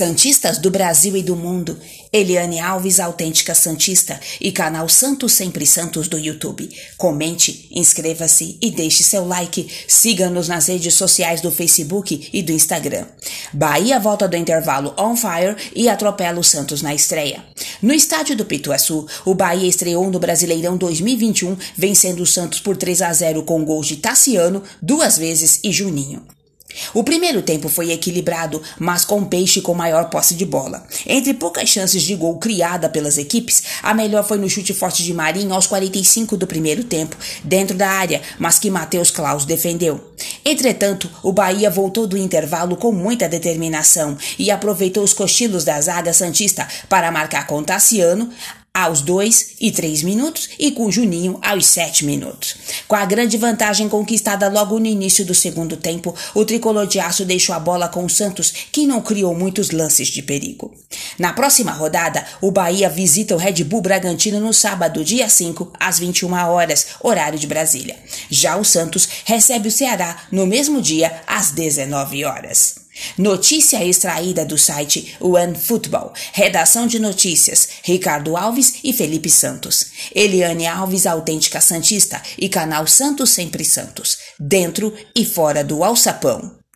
Santistas do Brasil e do mundo, Eliane Alves, autêntica Santista, e canal Santos Sempre Santos do YouTube. Comente, inscreva-se e deixe seu like. Siga-nos nas redes sociais do Facebook e do Instagram. Bahia volta do intervalo on fire e atropela o Santos na estreia. No estádio do Pituaçu, o Bahia estreou no Brasileirão 2021, vencendo o Santos por 3 a 0 com gols de Tassiano duas vezes e Juninho. O primeiro tempo foi equilibrado, mas com Peixe com maior posse de bola. Entre poucas chances de gol criada pelas equipes, a melhor foi no chute forte de Marinho aos 45 do primeiro tempo, dentro da área, mas que Matheus Klaus defendeu. Entretanto, o Bahia voltou do intervalo com muita determinação e aproveitou os cochilos da zaga Santista para marcar com Tassiano, aos 2 e 3 minutos e com Juninho aos 7 minutos. Com a grande vantagem conquistada logo no início do segundo tempo, o tricolor de aço deixou a bola com o Santos, que não criou muitos lances de perigo. Na próxima rodada, o Bahia visita o Red Bull Bragantino no sábado, dia 5, às 21 horas, horário de Brasília. Já o Santos recebe o Ceará no mesmo dia, às 19 horas. Notícia extraída do site One Football. Redação de notícias: Ricardo Alves e Felipe Santos. Eliane Alves, autêntica Santista, e canal Santos Sempre Santos. Dentro e fora do alçapão.